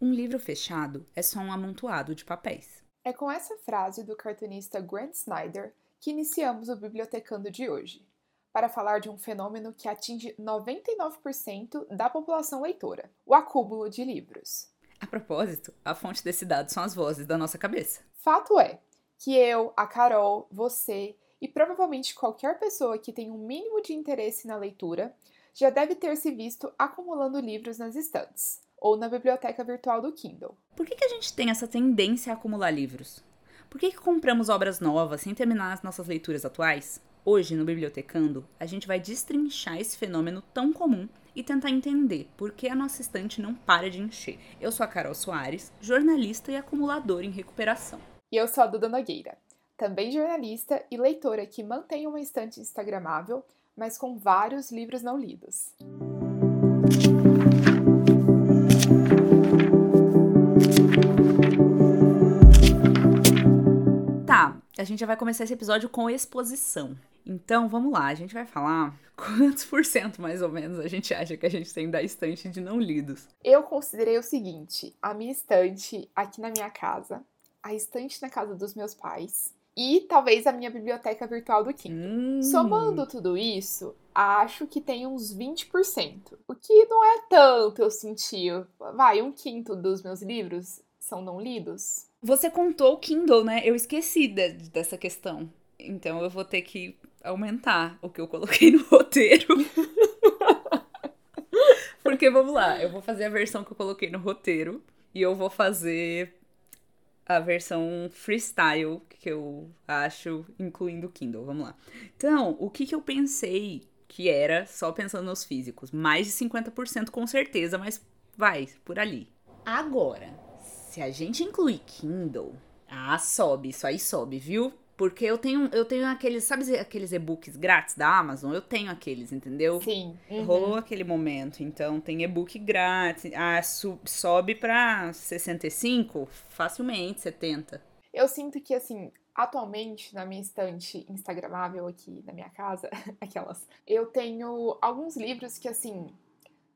Um livro fechado é só um amontoado de papéis. É com essa frase do cartunista Grant Snyder que iniciamos o Bibliotecando de hoje, para falar de um fenômeno que atinge 99% da população leitora: o acúmulo de livros. A propósito, a fonte desse dado são as vozes da nossa cabeça. Fato é que eu, a Carol, você e provavelmente qualquer pessoa que tenha um mínimo de interesse na leitura já deve ter se visto acumulando livros nas estantes ou na biblioteca virtual do Kindle. Por que, que a gente tem essa tendência a acumular livros? Por que, que compramos obras novas sem terminar as nossas leituras atuais? Hoje, no Bibliotecando, a gente vai destrinchar esse fenômeno tão comum e tentar entender por que a nossa estante não para de encher. Eu sou a Carol Soares, jornalista e acumuladora em recuperação. E eu sou a Duda Nogueira, também jornalista e leitora que mantém uma estante instagramável, mas com vários livros não lidos. a gente já vai começar esse episódio com exposição. Então, vamos lá, a gente vai falar quantos por cento, mais ou menos, a gente acha que a gente tem da estante de não lidos. Eu considerei o seguinte: a minha estante aqui na minha casa, a estante na casa dos meus pais e talvez a minha biblioteca virtual do Kindle. Hum. Somando tudo isso, acho que tem uns 20%. O que não é tanto, eu senti. Vai, um quinto dos meus livros são não lidos. Você contou o Kindle, né? Eu esqueci de, dessa questão. Então eu vou ter que aumentar o que eu coloquei no roteiro. Porque vamos lá, eu vou fazer a versão que eu coloquei no roteiro e eu vou fazer a versão freestyle que eu acho, incluindo o Kindle. Vamos lá. Então, o que, que eu pensei que era, só pensando nos físicos? Mais de 50% com certeza, mas vai, por ali. Agora, se a gente incluir Kindle, ah, sobe, isso aí sobe, viu? Porque eu tenho, eu tenho aqueles, sabe aqueles e-books grátis da Amazon? Eu tenho aqueles, entendeu? Sim. Uhum. Rolou aquele momento. Então tem e-book grátis. Ah, sobe pra 65, facilmente, 70. Eu sinto que, assim, atualmente na minha estante instagramável aqui na minha casa, aquelas, eu tenho alguns livros que, assim,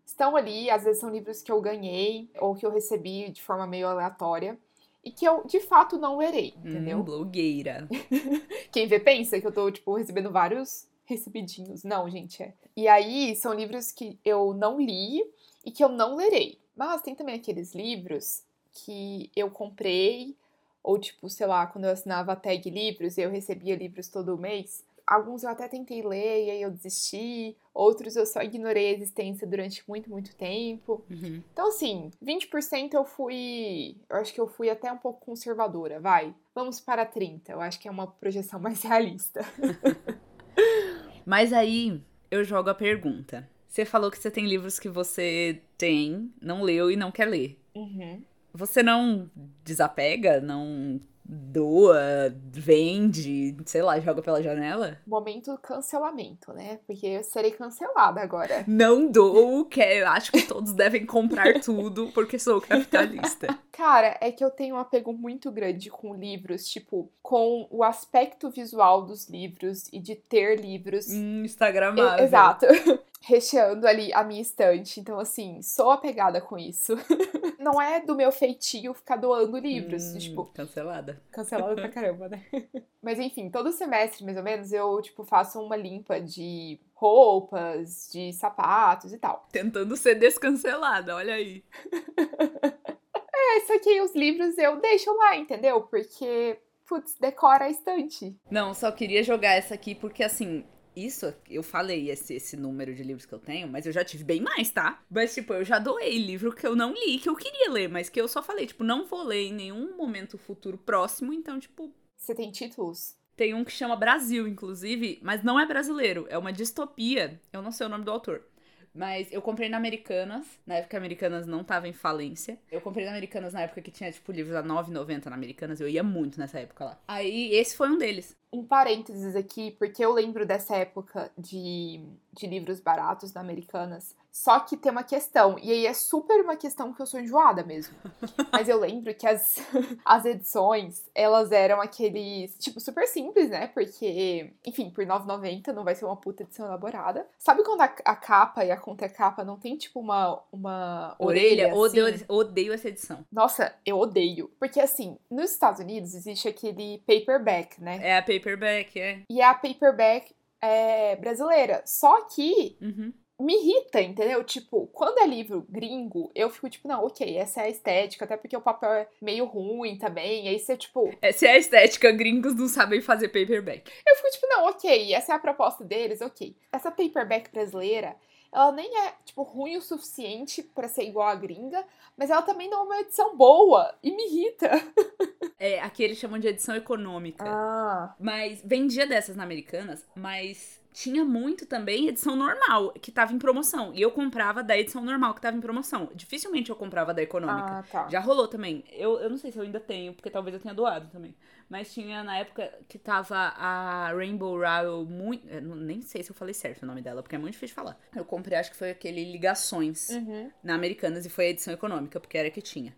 estão ali, às vezes são livros que eu ganhei ou que eu recebi de forma meio aleatória e que eu de fato não lerei, entendeu? Hum, blogueira. Quem vê pensa que eu tô, tipo, recebendo vários recebidinhos. Não, gente, é. E aí são livros que eu não li e que eu não lerei. Mas tem também aqueles livros que eu comprei, ou tipo, sei lá, quando eu assinava a tag livros e eu recebia livros todo mês. Alguns eu até tentei ler e aí eu desisti, outros eu só ignorei a existência durante muito, muito tempo. Uhum. Então, assim, 20% eu fui. Eu acho que eu fui até um pouco conservadora, vai. Vamos para 30%. Eu acho que é uma projeção mais realista. Mas aí eu jogo a pergunta. Você falou que você tem livros que você tem, não leu e não quer ler. Uhum. Você não desapega, não doa, vende, sei lá, joga pela janela? Momento cancelamento, né? Porque eu serei cancelada agora. Não dou, que eu acho que todos devem comprar tudo porque sou capitalista. Cara, é que eu tenho um apego muito grande com livros, tipo, com o aspecto visual dos livros e de ter livros. Hum, Instagramável. Exato. Recheando ali a minha estante. Então, assim, sou apegada com isso. Não é do meu feitio ficar doando livros. Hum, tipo. Cancelada. Cancelada pra caramba, né? Mas enfim, todo semestre, mais ou menos, eu, tipo, faço uma limpa de roupas, de sapatos e tal. Tentando ser descancelada, olha aí. é, só que os livros eu deixo lá, entendeu? Porque putz, decora a estante. Não, só queria jogar essa aqui porque, assim, isso, eu falei esse, esse número de livros que eu tenho, mas eu já tive bem mais, tá? Mas, tipo, eu já doei livro que eu não li, que eu queria ler, mas que eu só falei, tipo, não vou ler em nenhum momento futuro próximo, então, tipo. Você tem títulos? Tem um que chama Brasil, inclusive, mas não é brasileiro, é uma distopia. Eu não sei o nome do autor. Mas eu comprei na Americanas, na época Americanas não tava em falência. Eu comprei na Americanas na época que tinha, tipo, livros a 9,90 na Americanas. Eu ia muito nessa época lá. Aí, esse foi um deles. Um parênteses aqui, porque eu lembro dessa época de, de livros baratos na Americanas. Só que tem uma questão, e aí é super uma questão que eu sou enjoada mesmo. Mas eu lembro que as, as edições, elas eram aqueles, tipo, super simples, né? Porque, enfim, por 9,90 não vai ser uma puta edição elaborada. Sabe quando a, a capa e a contracapa não tem, tipo, uma, uma orelha? orelha assim? odeio, odeio essa edição. Nossa, eu odeio. Porque, assim, nos Estados Unidos existe aquele paperback, né? É a paperback, é. E a paperback é brasileira. Só que Uhum. me irrita, entendeu? Tipo, quando é livro gringo, eu fico tipo, não, ok, essa é a estética, até porque o papel é meio ruim também. Aí você, tipo, Essa é a estética, gringos não sabem fazer paperback. eu fico tipo, não, ok, essa é a proposta deles, ok. Essa paperback brasileira, ela nem é, tipo, ruim o suficiente pra ser igual a gringa, mas ela também não é uma edição boa e me irrita. É, aqui eles chamam de edição econômica. Ah. Mas vendia dessas na Americanas, mas tinha muito também edição normal, que tava em promoção. E eu comprava da edição normal que tava em promoção. Dificilmente eu comprava da econômica. Ah, tá. Já rolou também. Eu, eu não sei se eu ainda tenho, porque talvez eu tenha doado também. Mas tinha na época que tava a Rainbow Rowell muito. nem sei se eu falei certo o nome dela, porque é muito difícil de falar. Eu comprei, acho que foi aquele Ligações Uhum. na Americanas e foi a edição econômica, porque era a que tinha.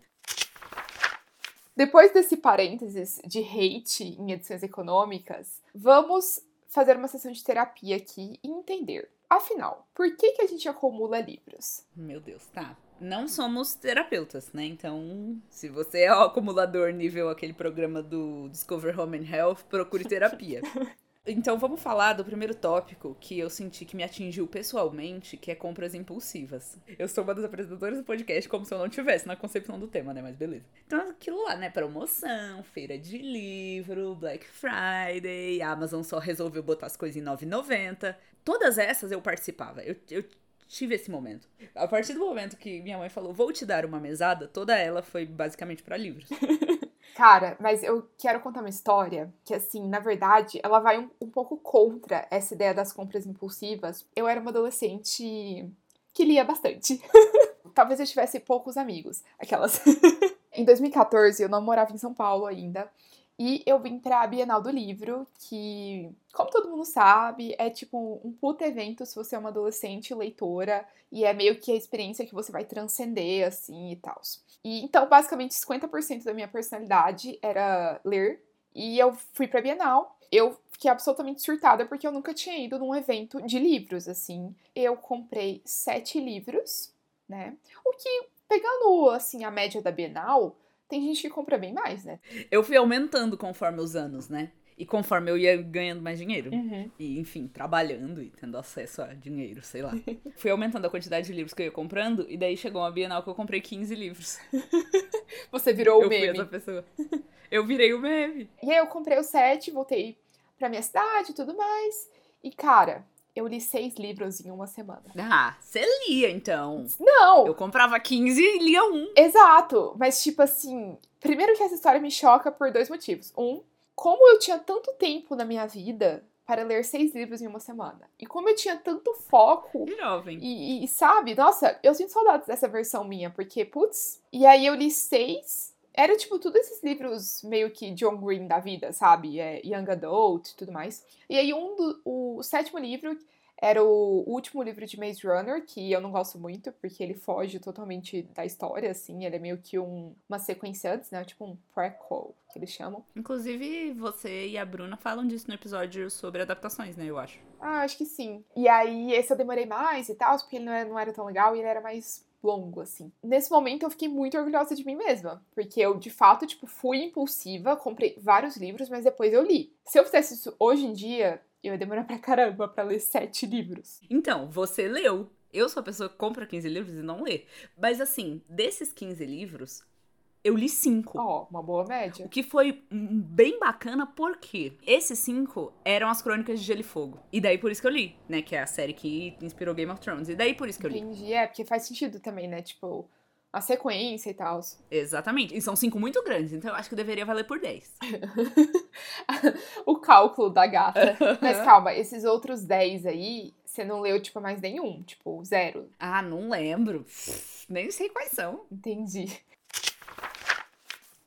Depois desse parênteses de hate em edições econômicas, vamos fazer uma sessão de terapia aqui e entender. Afinal, por que, que a gente acumula livros? Meu Deus, tá. Não somos terapeutas, né? Então, se você é o acumulador nível aquele programa do Discover Home and Health, procure terapia. Então, vamos falar do primeiro tópico que eu senti que me atingiu pessoalmente, que é compras impulsivas. Eu sou uma das apresentadoras do podcast como se eu não tivesse na concepção do tema, né? Mas beleza. Então, aquilo lá, né? Promoção, feira de livro, Black Friday, a Amazon só resolveu botar as coisas em 9,90. Todas essas eu participava. Eu, eu tive esse momento. A partir do momento que minha mãe falou, vou te dar uma mesada, toda ela foi basicamente pra livros. Cara, mas eu quero contar uma história que, assim, na verdade, ela vai um, um pouco contra essa ideia das compras impulsivas. Eu era uma adolescente que lia bastante. Talvez eu tivesse poucos amigos. Aquelas. em 2014, eu não morava em São Paulo ainda. E eu vim pra Bienal do Livro, que, como todo mundo sabe, é tipo um puta evento se você é uma adolescente leitora. E é meio que a experiência que você vai transcender, assim, e tal. E então, basicamente, 50% da minha personalidade era ler. E eu fui pra Bienal. Eu fiquei absolutamente surtada porque eu nunca tinha ido num evento de livros, assim. Eu comprei sete livros, né? O que, pegando, assim, a média da Bienal, tem gente que compra bem mais, né? Eu fui aumentando conforme os anos, né? E conforme eu ia ganhando mais dinheiro. Uhum. E, enfim, trabalhando e tendo acesso a dinheiro, sei lá. Fui aumentando a quantidade de livros que eu ia comprando, e daí chegou uma Bienal que eu comprei 15 livros. Você virou o eu fui meme. essa pessoa. Eu virei o meme. E aí eu comprei os sete, voltei pra minha cidade e tudo mais. E, cara, eu li seis livros em uma semana. Ah, você lia então. Não! Eu comprava 15 e lia um. Exato! Mas, tipo assim, primeiro que essa história me choca por dois motivos. Um, como eu tinha tanto tempo na minha vida para ler seis livros em uma semana. E como eu tinha tanto foco jovem. e, e, sabe, nossa, eu sinto saudades dessa versão minha, porque, putz, e aí eu li seis. Era tipo tudo esses livros meio que John Green da vida, sabe? É, Young Adult e tudo mais. E aí um do, o, o sétimo livro era o último livro de Maze Runner, que eu não gosto muito, porque ele foge totalmente da história, assim. Ele é meio que um, uma sequência antes, né? Tipo um prequel, que eles chamam. Inclusive, você e a Bruna falam disso no episódio sobre adaptações, né? Eu acho. Ah, acho que sim. E aí, esse eu demorei mais e tal, porque ele não era, não era tão legal e ele era mais longo, assim. Nesse momento, eu fiquei muito orgulhosa de mim mesma. Porque eu, de fato, tipo, fui impulsiva, comprei vários livros, mas depois eu li. Se eu fizesse isso hoje em dia, eu ia demorar pra caramba pra ler sete livros. Então, você leu. Eu sou a pessoa que compra 15 livros e não lê. Mas assim, desses 15 livros, eu li 5. Ó, uma boa média. O que foi bem bacana porque esses cinco eram as crônicas de Gelo e Fogo. E daí por isso que eu li, né? Que é a série que inspirou Game of Thrones. E daí por isso que eu li. Entendi. É, porque faz sentido também, né? Tipo, a sequência e tal. Exatamente. E são cinco muito grandes, então eu acho que deveria valer por 10. o cálculo da gata. Mas calma, esses outros 10 aí, você não leu, tipo, mais nenhum. Tipo, zero. ah, não lembro. Nem sei quais são. Entendi.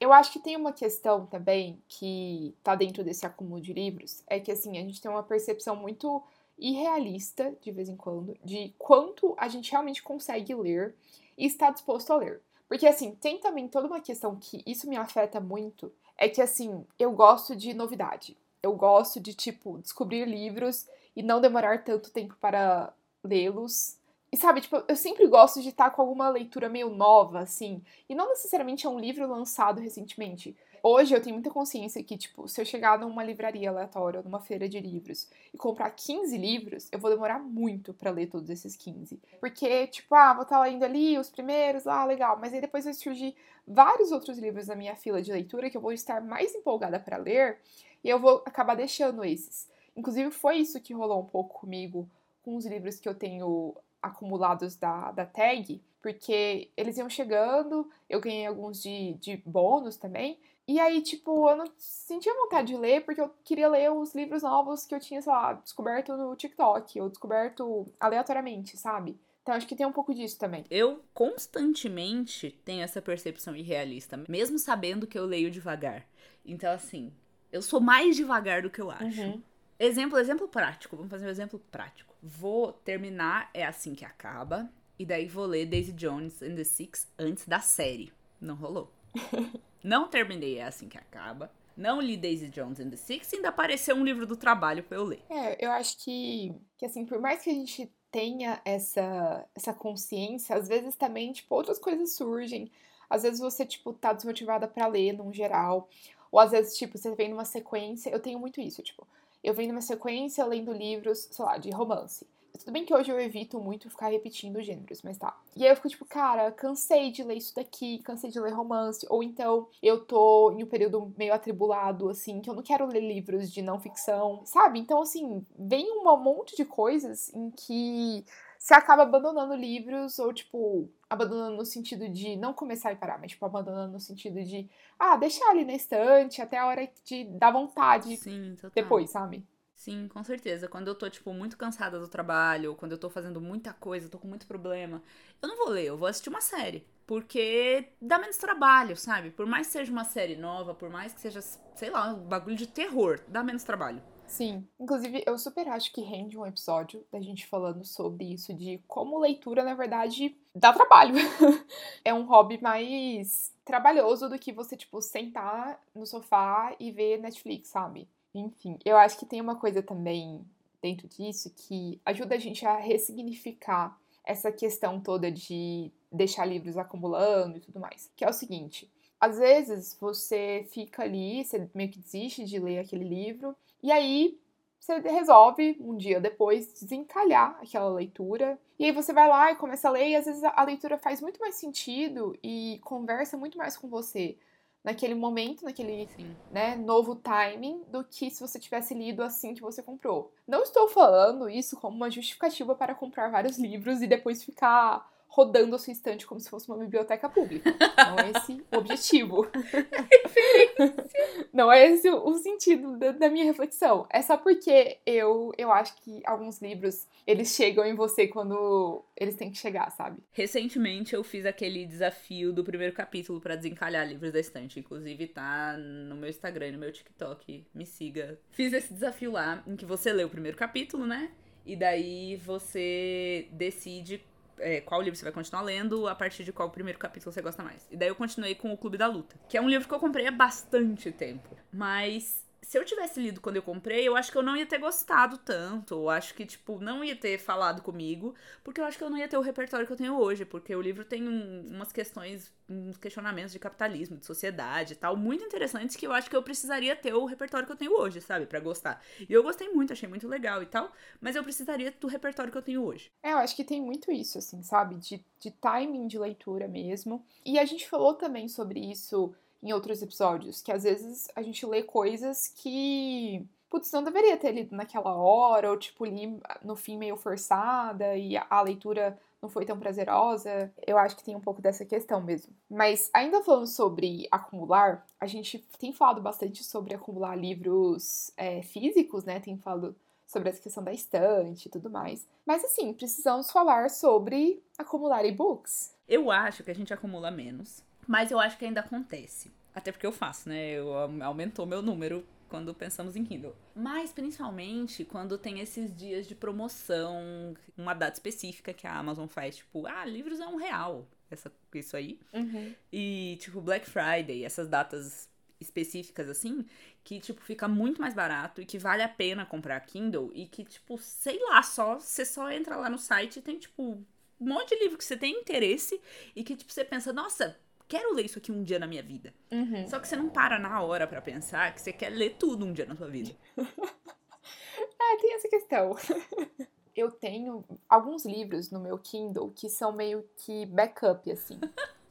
Eu acho que tem uma questão também que tá dentro desse acúmulo de livros, é que assim, a gente tem uma percepção muito irrealista, de vez em quando, de quanto a gente realmente consegue ler e está disposto a ler. Porque assim, tem também toda uma questão que isso me afeta muito, é que assim, eu gosto de novidade. Eu gosto de, tipo, descobrir livros e não demorar tanto tempo para lê-los e sabe, tipo, eu sempre gosto de estar com alguma leitura meio nova, assim. E não necessariamente é um livro lançado recentemente. Hoje eu tenho muita consciência que, tipo, se eu chegar numa livraria aleatória, numa feira de livros, e comprar 15 livros, eu vou demorar muito para ler todos esses 15. Porque, tipo, ah, vou estar lendo ali os primeiros, ah, legal. Mas aí depois vai surgir vários outros livros na minha fila de leitura que eu vou estar mais empolgada para ler, e eu vou acabar deixando esses. Inclusive, foi isso que rolou um pouco comigo com os livros que eu tenho acumulados da, da tag, porque eles iam chegando, eu ganhei alguns de, de bônus também. E aí, tipo, eu não sentia vontade de ler, porque eu queria ler os livros novos que eu tinha, sei lá, descoberto no TikTok, ou descoberto aleatoriamente, sabe? Então acho que tem um pouco disso também. Eu constantemente tenho essa percepção irrealista, mesmo sabendo que eu leio devagar. Então, assim, eu sou mais devagar do que eu acho. Uhum. Exemplo, exemplo prático. Vamos fazer um exemplo prático vou terminar É Assim Que Acaba. E daí vou ler Daisy Jones and the Six antes da série. Não rolou. não terminei É Assim Que Acaba. Não li Daisy Jones and the Six. Ainda apareceu um livro do trabalho pra eu ler. É, eu acho que, que assim, por mais que a gente tenha essa, essa consciência, às vezes também, tipo, outras coisas surgem. Às vezes você, tipo, tá desmotivada para ler, num geral. Ou às vezes, tipo, você vem numa sequência. Eu tenho muito isso, tipo, eu venho numa sequência lendo livros, sei lá, de romance. Tudo bem que hoje eu evito muito ficar repetindo gêneros, mas tá. E aí eu fico tipo, cara, cansei de ler isso daqui, cansei de ler romance. Ou então eu tô em um período meio atribulado, assim, que eu não quero ler livros de não ficção, sabe? Então, assim, vem um monte de coisas em que você acaba abandonando livros, ou, tipo, abandonando no sentido de não começar e parar, mas, tipo, abandonando no sentido de, ah, deixar ali na estante até a hora de dar vontade Sim, depois, sabe? Sim, com certeza. Quando eu tô, tipo, muito cansada do trabalho, ou quando eu tô fazendo muita coisa, tô com muito problema, eu não vou ler, eu vou assistir uma série. Porque dá menos trabalho, sabe? Por mais que seja uma série nova, por mais que seja, sei lá, um bagulho de terror, dá menos trabalho. Sim, inclusive eu super acho que rende um episódio da gente falando sobre isso, de como leitura, na verdade, dá trabalho. é um hobby mais trabalhoso do que você, tipo, sentar no sofá e ver Netflix, sabe? Enfim, eu acho que tem uma coisa também dentro disso que ajuda a gente a ressignificar essa questão toda de deixar livros acumulando e tudo mais. Que é o seguinte: às vezes você fica ali, você meio que desiste de ler aquele livro, e aí você resolve um dia depois desencalhar aquela leitura. E aí você vai lá e começa a ler, e às vezes a leitura faz muito mais sentido e conversa muito mais com você naquele momento, naquele né, novo timing, do que se você tivesse lido assim que você comprou. Não estou falando isso como uma justificativa para comprar vários livros e depois ficar rodando a sua estante como se fosse uma biblioteca pública. Não é esse o objetivo. Não é esse o sentido da, da, minha reflexão. É só porque eu, eu acho que alguns livros, eles chegam em você quando eles têm que chegar, sabe? Recentemente eu fiz aquele desafio do primeiro capítulo para desencalhar livros da estante. Inclusive tá no meu Instagram, no meu TikTok. Me siga. Fiz esse desafio lá, em que você lê o primeiro capítulo, né? E daí você decide é, qual livro você vai continuar lendo, a partir de qual primeiro capítulo você gosta mais. E daí eu continuei com O Clube da Luta, que é um livro que eu comprei há bastante tempo. Mas se eu tivesse lido quando eu comprei, eu acho que eu não ia ter gostado tanto. Eu acho que, tipo, não ia ter falado comigo, porque eu acho que eu não ia ter o repertório que eu tenho hoje, porque o livro tem um, umas questões, uns questionamentos de capitalismo, de sociedade e tal, muito interessantes que eu acho que eu precisaria ter o repertório que eu tenho hoje, sabe, para gostar. E eu gostei muito, achei muito legal e tal, mas eu precisaria do repertório que eu tenho hoje. É, eu acho que tem muito isso, assim, sabe, de, de timing de leitura mesmo. E a gente falou também sobre isso em outros episódios, que às vezes a gente lê coisas que, putz, não deveria ter lido naquela hora, ou tipo, li no fim meio forçada e a leitura não foi tão prazerosa. Eu acho que tem um pouco dessa questão mesmo. Mas ainda falando sobre acumular, a gente tem falado bastante sobre acumular livros é, físicos, né? Tem falado sobre essa questão da estante e tudo mais. Mas assim, precisamos falar sobre acumular e-books. Eu acho que a gente acumula menos mas eu acho que ainda acontece. Até porque eu faço, né? Eu, aumentou meu número quando pensamos em Kindle. Mas principalmente quando tem esses dias de promoção, uma data específica que a Amazon faz, tipo, ah, livros é um real. Essa, isso aí. Uhum. E, tipo, Black Friday, essas datas específicas assim, que, tipo, fica muito mais barato e que vale a pena comprar Kindle e que, tipo, sei lá, só você só entra lá no site e tem, tipo, um monte de livro que você tem interesse e que, tipo, você pensa, nossa, quero ler isso aqui um dia na minha vida. Uhum. Só que você não para na hora para pensar que você quer ler tudo um dia na sua vida. é, tem essa questão. Eu tenho alguns livros no meu Kindle que são meio que backup, assim.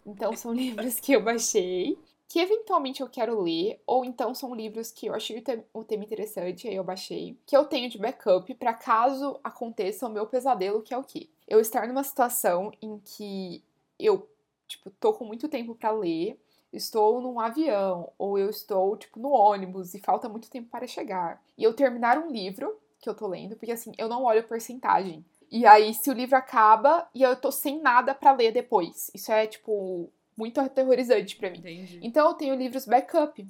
Então são livros que eu baixei que eventualmente eu quero ler, ou então são livros que eu achei o tema interessante, aí eu baixei, que eu tenho de backup para caso aconteça o meu pesadelo, que é o quê? Eu estar numa situação em que eu, tipo, tô com muito tempo para ler, estou num avião, ou eu estou, tipo, no ônibus e falta muito tempo para chegar, e eu terminar um livro que eu tô lendo, porque assim, eu não olho porcentagem. E aí, se o livro acaba e eu tô sem nada para ler depois. Isso é, tipo, muito aterrorizante para mim. Entendi. Então eu tenho livros backup.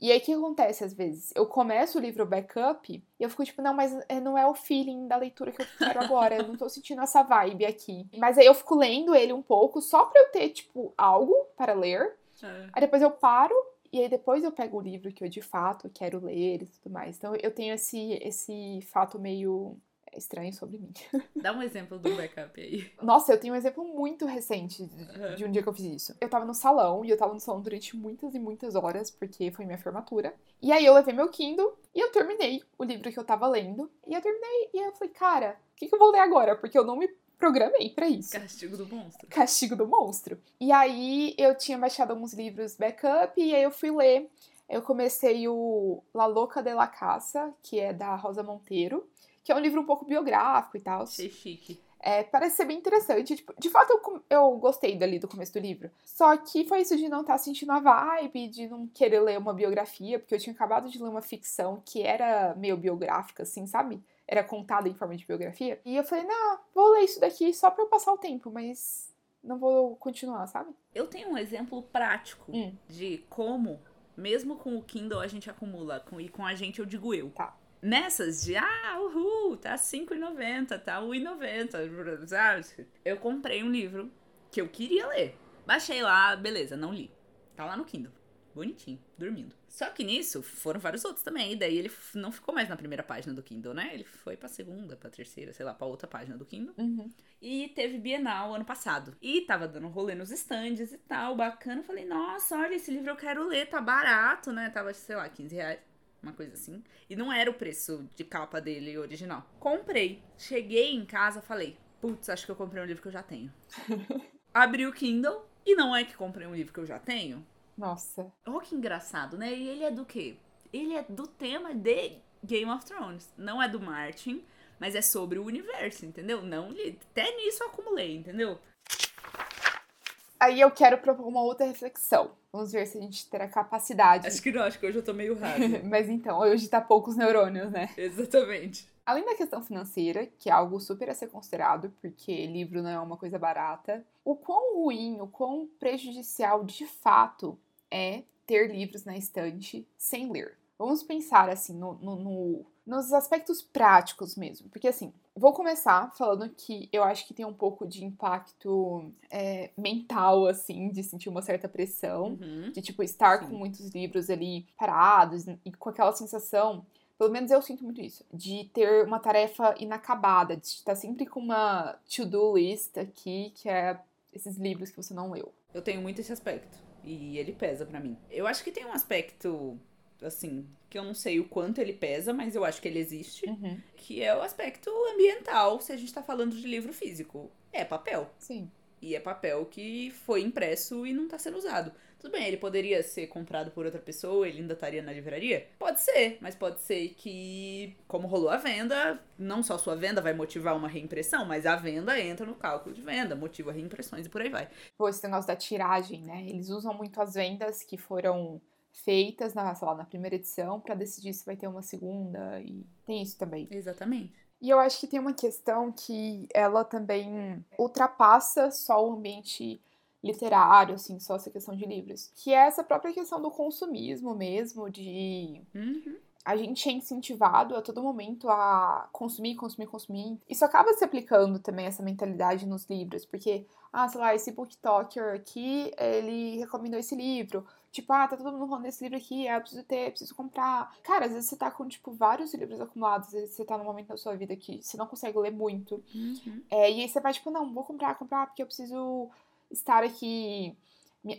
E aí o que acontece às vezes? Eu começo o livro backup e eu fico tipo, não, mas é, não é o feeling da leitura que eu quero agora, eu não tô sentindo essa vibe aqui. Mas aí eu fico lendo ele um pouco só pra eu ter, tipo, algo para ler. É. Aí depois eu paro e aí depois eu pego o livro que eu de fato quero ler e tudo mais. Então eu tenho esse, esse fato meio estranho sobre mim. Dá um exemplo do backup aí. Nossa, eu tenho um exemplo muito recente de, de um dia que eu fiz isso. Eu tava no salão, e eu tava no salão durante muitas e muitas horas, porque foi minha formatura. E aí eu levei meu Kindle e eu terminei o livro que eu tava lendo. E eu terminei, e eu falei, cara, o que, que eu vou ler agora? Porque eu não me programei para isso. Castigo do monstro. Castigo do monstro. E aí eu tinha baixado alguns livros backup, e aí eu fui ler. Eu comecei o La Louca de la Caça, que é da Rosa Monteiro que é um livro um pouco biográfico e tal. Achei chique. É, parece ser bem interessante. Tipo, de fato, eu, eu gostei dali do começo do livro. Só que foi isso de não estar tá sentindo a vibe, de não querer ler uma biografia, porque eu tinha acabado de ler uma ficção que era meio biográfica, assim, sabe? Era contada em forma de biografia. E eu falei, não, vou ler isso daqui só pra eu passar o tempo, mas não vou continuar, sabe? Eu tenho um exemplo prático hum. de como, mesmo com o Kindle, a gente acumula. E com a gente eu digo eu. Tá nessas de, ah, uhul, tá R$5,90, tá R$1,90, sabe? Eu comprei um livro que eu queria ler. Baixei lá, beleza, não li. Tá lá no Kindle. Bonitinho, dormindo. Só que nisso foram vários outros também. E daí ele não ficou mais na primeira página do Kindle, né? Ele foi pra segunda, pra terceira, sei lá, pra outra página do Kindle. Uhum. E teve Bienal ano passado. E tava dando rolê nos stands e tal, bacana. Falei, nossa, olha, esse livro eu quero ler, tá barato, né? Tava, sei lá, 15 reais uma coisa assim. E não era o preço de capa dele original. Comprei. Cheguei em casa, falei, putz, acho que eu comprei um livro que eu já tenho. Abri o Kindle e não é que comprei um livro que eu já tenho. Nossa. Oh, que engraçado, né? E ele é do quê? Ele é do tema de Game of Thrones. Não é do Martin, mas é sobre o universo, entendeu? Não, até nisso eu acumulei, entendeu? Aí eu quero propor uma outra reflexão. Vamos ver se a gente terá capacidade. Acho que não, acho que hoje eu tô meio raso. Mas então, hoje tá poucos neurônios, né? Exatamente. Além da questão financeira, que é algo super a ser considerado, porque livro não é uma coisa barata, o quão ruim, o quão prejudicial de fato é ter livros na estante sem ler. Vamos pensar assim no, no, no nos aspectos práticos mesmo. Porque assim, vou começar falando que eu acho que tem um pouco de impacto é, mental, assim, de sentir uma certa pressão, uhum. de tipo estar Sim. com muitos livros ali parados e com aquela sensação. Pelo menos eu sinto muito isso. De ter uma tarefa inacabada, de estar sempre com uma to-do list aqui, que é esses livros que você não leu. Eu tenho muito esse aspecto. E ele pesa para mim. Eu acho que tem um aspecto assim, que eu não sei o quanto ele pesa, mas eu acho que ele existe, uhum. que é o aspecto ambiental, se a gente tá falando de livro físico. É papel. Sim. E é papel que foi impresso e não tá sendo usado. Tudo bem, ele poderia ser comprado por outra pessoa, ele ainda estaria na livraria? Pode ser, mas pode ser que, como rolou a venda, não só sua venda vai motivar uma reimpressão, mas a venda entra no cálculo de venda, motiva reimpressões e por aí vai. Pô, esse negócio da tiragem, né? Eles usam muito as vendas que foram feitas na, lá, na primeira edição para decidir se vai ter uma segunda e tem isso também. Exatamente. E eu acho que tem uma questão que ela também ultrapassa só o ambiente literário, assim, só essa questão de livros. Que é essa própria questão do consumismo mesmo, de. Uhum. A gente é incentivado a todo momento a consumir, consumir, consumir. Isso acaba se aplicando também, essa mentalidade nos livros, porque, ah, sei lá, esse booktalker aqui, ele recomendou esse livro. Tipo, ah, tá todo mundo falando desse livro aqui, ah, eu preciso ter, preciso comprar. Cara, às vezes você tá com, tipo, vários livros acumulados, às vezes você tá num momento da sua vida que você não consegue ler muito. Uhum. É, e aí você vai, tipo, não, vou comprar, comprar, porque eu preciso estar aqui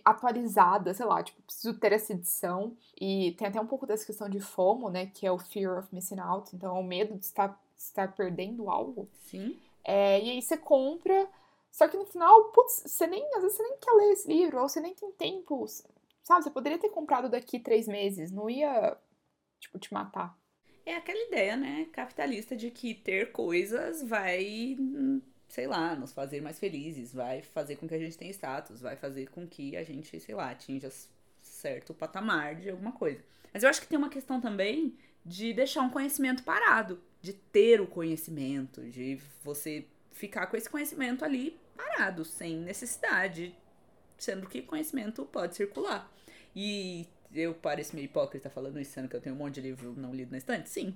atualizada, sei lá, tipo, preciso ter essa edição. E tem até um pouco dessa questão de FOMO, né, que é o Fear of Missing Out, então é o medo de estar, estar perdendo algo. Sim. É, e aí você compra, só que no final, putz, você nem, às vezes você nem quer ler esse livro, ou você nem tem tempo, sabe? Você poderia ter comprado daqui três meses, não ia, tipo, te matar. É aquela ideia, né, capitalista de que ter coisas vai sei lá, nos fazer mais felizes, vai fazer com que a gente tenha status, vai fazer com que a gente, sei lá, atinja certo patamar de alguma coisa. Mas eu acho que tem uma questão também de deixar um conhecimento parado, de ter o conhecimento, de você ficar com esse conhecimento ali parado, sem necessidade, sendo que conhecimento pode circular. E eu pareço meio hipócrita falando isso, sendo que eu tenho um monte de livro não lido na estante? Sim,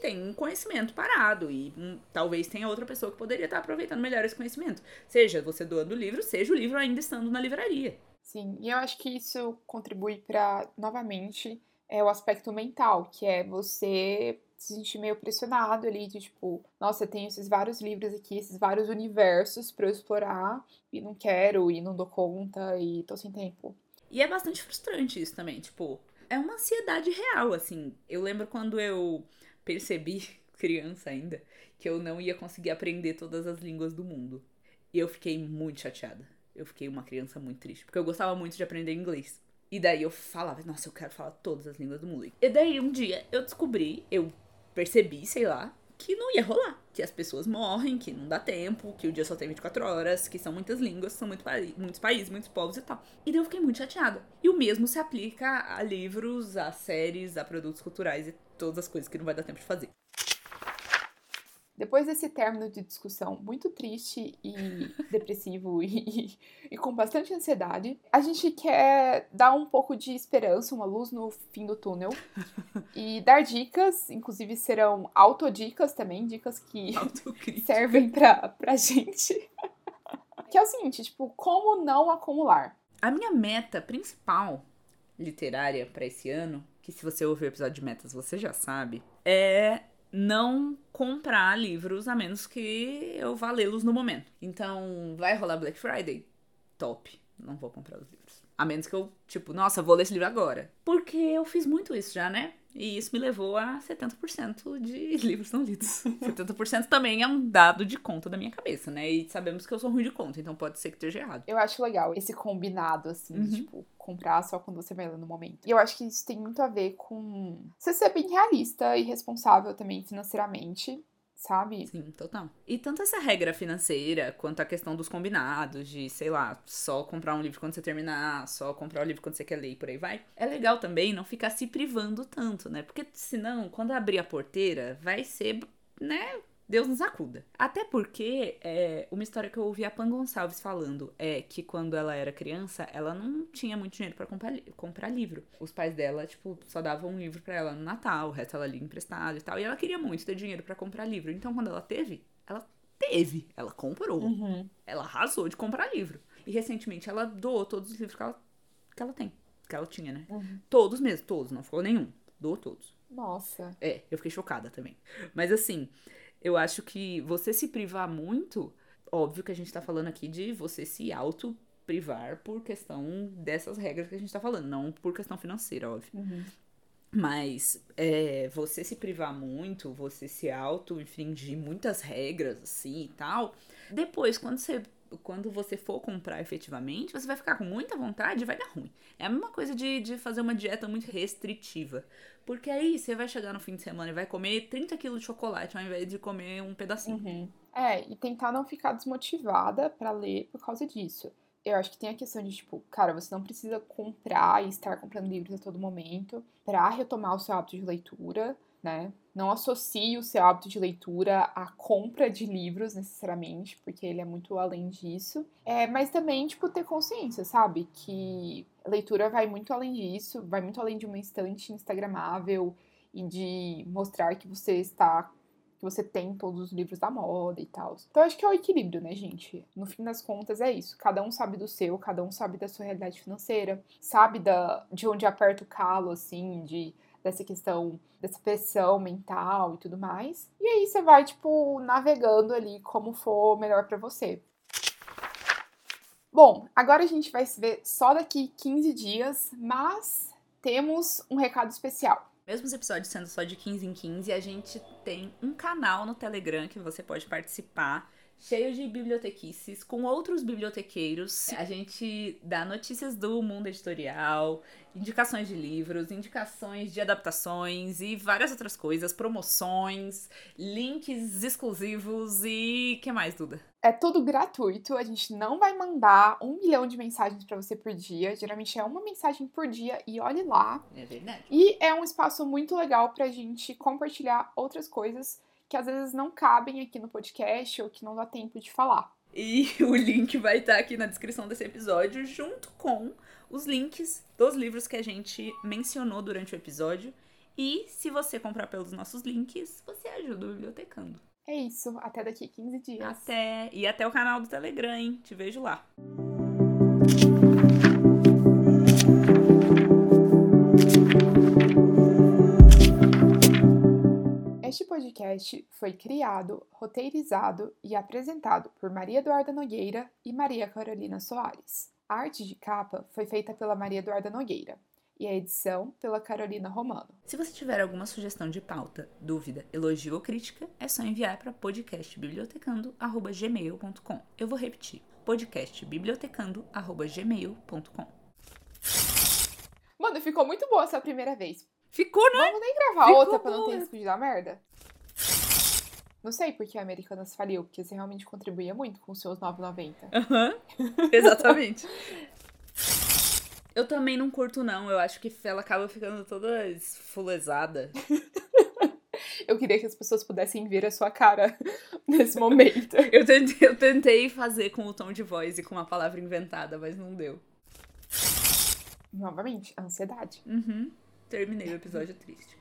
tem um conhecimento parado e um, talvez tenha outra pessoa que poderia estar aproveitando melhor esse conhecimento. Seja você doando o livro, seja o livro ainda estando na livraria. Sim, e eu acho que isso contribui para, novamente, é o aspecto mental, que é você se sentir meio pressionado ali, de tipo, nossa, tenho esses vários livros aqui, esses vários universos para eu explorar e não quero e não dou conta e tô sem tempo. E é bastante frustrante isso também, tipo, é uma ansiedade real, assim. Eu lembro quando eu percebi, criança ainda, que eu não ia conseguir aprender todas as línguas do mundo. E eu fiquei muito chateada. Eu fiquei uma criança muito triste, porque eu gostava muito de aprender inglês. E daí eu falava, nossa, eu quero falar todas as línguas do mundo. E daí um dia eu descobri, eu percebi, sei lá, que não ia rolar. Que as pessoas morrem, que não dá tempo, que o dia só tem 24 horas, que são muitas línguas, são muito muitos países, muitos povos e tal. E daí eu fiquei muito chateada. E o mesmo se aplica a livros, a séries, a produtos culturais e todas as coisas que não vai dar tempo de fazer. Depois desse término de discussão muito triste e depressivo e, e, com bastante ansiedade, a gente quer dar um pouco de esperança, uma luz no fim do túnel e dar dicas, inclusive serão autodicas também, dicas que servem pra, pra gente. que é o seguinte, tipo, como não acumular? A minha meta principal literária para esse ano que se você ouvir o episódio de metas você já sabe, é não comprar livros a menos que eu vá lê-los no momento. Então, vai rolar Black Friday? Top. Não vou comprar os livros. A menos que eu, tipo, nossa, vou ler esse livro agora. Porque eu fiz muito isso já, né? E isso me levou a 70% de livros não lidos. 70% também é um dado de conta da minha cabeça, né? E sabemos que eu sou ruim de conta, então pode ser que esteja errado. Eu acho legal esse combinado, assim, uhum. de, tipo, comprar só quando você vai ler no momento. E eu acho que isso tem muito a ver com você ser bem realista e responsável também financeiramente sabe? Sim, total. E tanto essa regra financeira quanto a questão dos combinados, de, sei lá, só comprar um livro quando você terminar, só comprar o livro quando você quer ler e por aí vai. É legal também não ficar se privando tanto, né? Porque senão, quando abrir a porteira, vai ser, né? Deus nos acuda. Até porque é, uma história que eu ouvi a Pan Gonçalves falando é que quando ela era criança, ela não tinha muito dinheiro para comprar, comprar livro. Os pais dela, tipo, só davam um livro para ela no Natal, o resto ela lia emprestado e tal. E ela queria muito ter dinheiro para comprar livro. Então, quando ela teve, ela teve. Ela comprou. Uhum. Ela arrasou de comprar livro. E recentemente ela doou todos os livros que ela, que ela tem. Que ela tinha, né? Uhum. Todos mesmo, todos. Não ficou nenhum. Doou todos. Nossa. É, eu fiquei chocada também. Mas assim, eu acho que você se privar muito, óbvio que a gente tá falando aqui de você se auto privar por questão dessas regras que a gente tá falando, não por questão financeira, óbvio. Uhum. Mas é, você se privar muito, você se auto-infringir muitas regras, assim e tal. Depois, quando você quando você for comprar efetivamente, você vai ficar com muita vontade e vai dar ruim. É a mesma coisa de, de fazer uma dieta muito restritiva. Porque aí você vai chegar no fim de semana e vai comer 30 quilos de chocolate ao invés de comer um pedacinho. Uhum. É, e tentar não ficar desmotivada para ler por causa disso. Eu acho que tem a questão de, tipo, cara, você não precisa comprar e estar comprando livros a todo momento para retomar o seu hábito de leitura. né? Não associe o seu hábito de leitura à compra de livros, necessariamente, porque ele é muito além disso. É, mas também, tipo, ter consciência, sabe? Que leitura vai muito além disso, vai muito além de uma estante instagramável e de mostrar que você está que você tem todos os livros da moda e tal. Então acho que é o equilíbrio, né, gente? No fim das contas é isso. Cada um sabe do seu, cada um sabe da sua realidade financeira, sabe da de onde aperta o calo assim, de dessa questão dessa pressão mental e tudo mais. E aí você vai tipo navegando ali como for melhor para você. Bom, agora a gente vai se ver só daqui 15 dias, mas temos um recado especial. Mesmo os episódios sendo só de 15 em 15, a gente tem um canal no Telegram que você pode participar cheio de bibliotequices, com outros bibliotequeiros. A gente dá notícias do mundo editorial, indicações de livros, indicações de adaptações e várias outras coisas, promoções, links exclusivos e que mais, Duda? É tudo gratuito, a gente não vai mandar um milhão de mensagens para você por dia. Geralmente é uma mensagem por dia e olhe lá. É verdade. E é um espaço muito legal pra gente compartilhar outras coisas que às vezes não cabem aqui no podcast ou que não dá tempo de falar. E o link vai estar aqui na descrição desse episódio, junto com os links dos livros que a gente mencionou durante o episódio. E se você comprar pelos nossos links, você ajuda o bibliotecando. É isso, até daqui 15 dias. Até. E até o canal do Telegram, hein? Te vejo lá. Este podcast foi criado, roteirizado e apresentado por Maria Eduarda Nogueira e Maria Carolina Soares. A arte de capa foi feita pela Maria Eduarda Nogueira e a edição pela Carolina Romano. Se você tiver alguma sugestão de pauta, dúvida, elogio ou crítica, é só enviar para podcastbibliotecando@gmail.com. Eu vou repetir: podcastbibliotecando@gmail.com. Mano, ficou muito boa essa primeira vez. Ficou, né? Vamos nem gravar Ficou outra pra não ter risco de dar merda? Não sei porque a Americanas faliu, porque você realmente contribuía muito com os seus 9,90. Aham, exatamente. Eu também não curto, não. Eu acho que ela acaba ficando toda esfolezada. Eu queria que as pessoas pudessem ver a sua cara nesse momento. Eu tentei, eu tentei fazer com o tom de voz e com uma palavra inventada, mas não deu. Novamente, ansiedade. Uhum. Terminei o episódio triste.